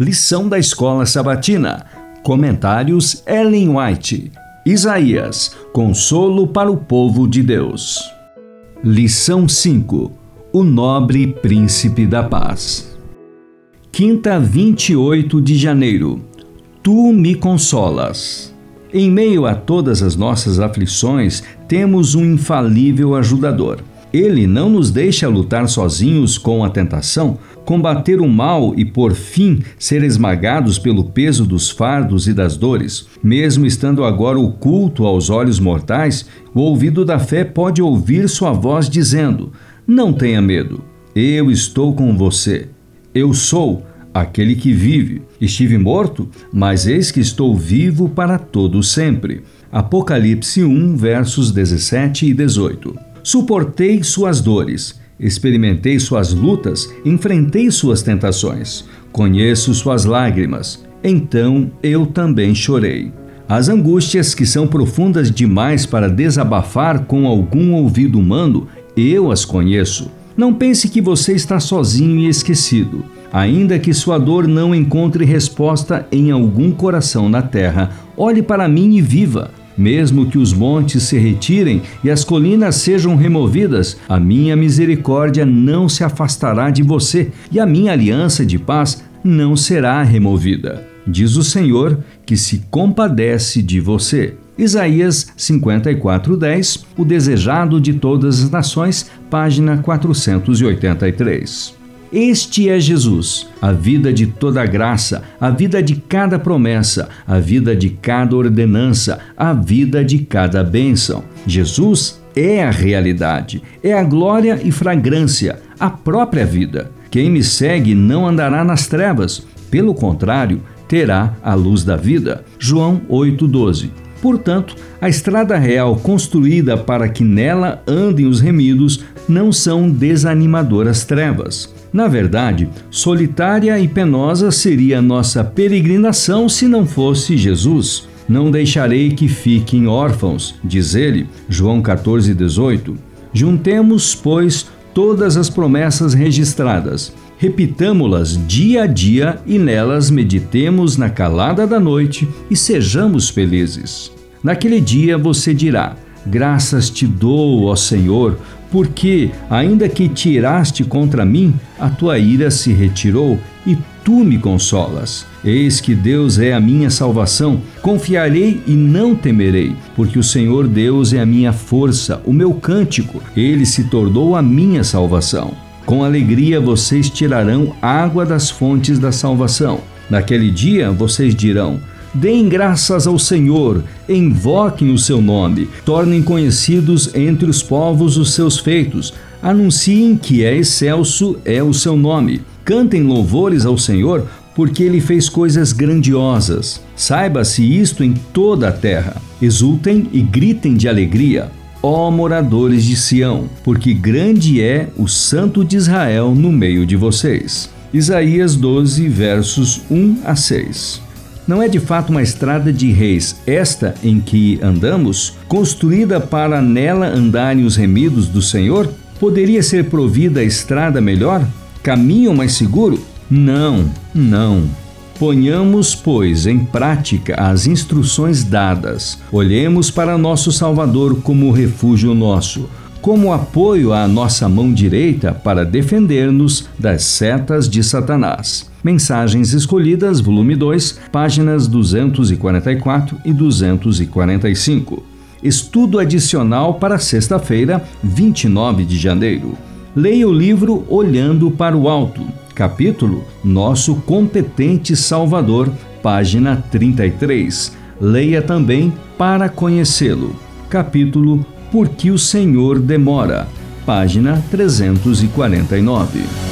Lição da Escola Sabatina. Comentários Ellen White. Isaías. Consolo para o povo de Deus. Lição 5. O nobre príncipe da paz. Quinta, 28 de janeiro. Tu me consolas. Em meio a todas as nossas aflições, temos um infalível ajudador. Ele não nos deixa lutar sozinhos com a tentação, combater o mal e, por fim, ser esmagados pelo peso dos fardos e das dores. Mesmo estando agora oculto aos olhos mortais, o ouvido da fé pode ouvir sua voz dizendo: Não tenha medo, eu estou com você. Eu sou aquele que vive. Estive morto, mas eis que estou vivo para todo sempre. Apocalipse 1, versos 17 e 18. Suportei suas dores, experimentei suas lutas, enfrentei suas tentações, conheço suas lágrimas, então eu também chorei. As angústias que são profundas demais para desabafar com algum ouvido humano, eu as conheço. Não pense que você está sozinho e esquecido. Ainda que sua dor não encontre resposta em algum coração na terra, olhe para mim e viva. Mesmo que os montes se retirem e as colinas sejam removidas, a minha misericórdia não se afastará de você e a minha aliança de paz não será removida. Diz o Senhor que se compadece de você. Isaías 54:10, o desejado de todas as nações, página 483. Este é Jesus, a vida de toda graça, a vida de cada promessa, a vida de cada ordenança, a vida de cada bênção. Jesus é a realidade, é a glória e fragrância, a própria vida. Quem me segue não andará nas trevas, pelo contrário, terá a luz da vida. João 8,12. Portanto, a estrada real construída para que nela andem os remidos não são desanimadoras trevas. Na verdade, solitária e penosa seria nossa peregrinação se não fosse Jesus. Não deixarei que fiquem órfãos, diz ele, João 14, 18. Juntemos, pois, todas as promessas registradas, repitamo-las dia a dia e nelas meditemos na calada da noite e sejamos felizes. Naquele dia você dirá: Graças te dou, ó Senhor, porque, ainda que tiraste contra mim, a tua ira se retirou e tu me consolas. Eis que Deus é a minha salvação. Confiarei e não temerei, porque o Senhor Deus é a minha força, o meu cântico. Ele se tornou a minha salvação. Com alegria vocês tirarão água das fontes da salvação. Naquele dia vocês dirão: Deem graças ao Senhor, invoquem o seu nome, tornem conhecidos entre os povos os seus feitos, anunciem que é excelso é o seu nome, cantem louvores ao Senhor, porque ele fez coisas grandiosas. Saiba-se isto em toda a terra. Exultem e gritem de alegria, ó moradores de Sião, porque grande é o Santo de Israel no meio de vocês. Isaías 12, versos 1 a 6. Não é de fato uma estrada de reis, esta em que andamos, construída para nela andarem os remidos do Senhor? Poderia ser provida a estrada melhor? Caminho mais seguro? Não, não. Ponhamos, pois, em prática as instruções dadas. Olhemos para nosso Salvador como refúgio nosso, como apoio à nossa mão direita para defender-nos das setas de Satanás. Mensagens Escolhidas, volume 2, páginas 244 e 245. Estudo adicional para sexta-feira, 29 de janeiro. Leia o livro Olhando para o Alto, capítulo Nosso Competente Salvador, página 33. Leia também Para Conhecê-lo, capítulo Por que o Senhor Demora, página 349.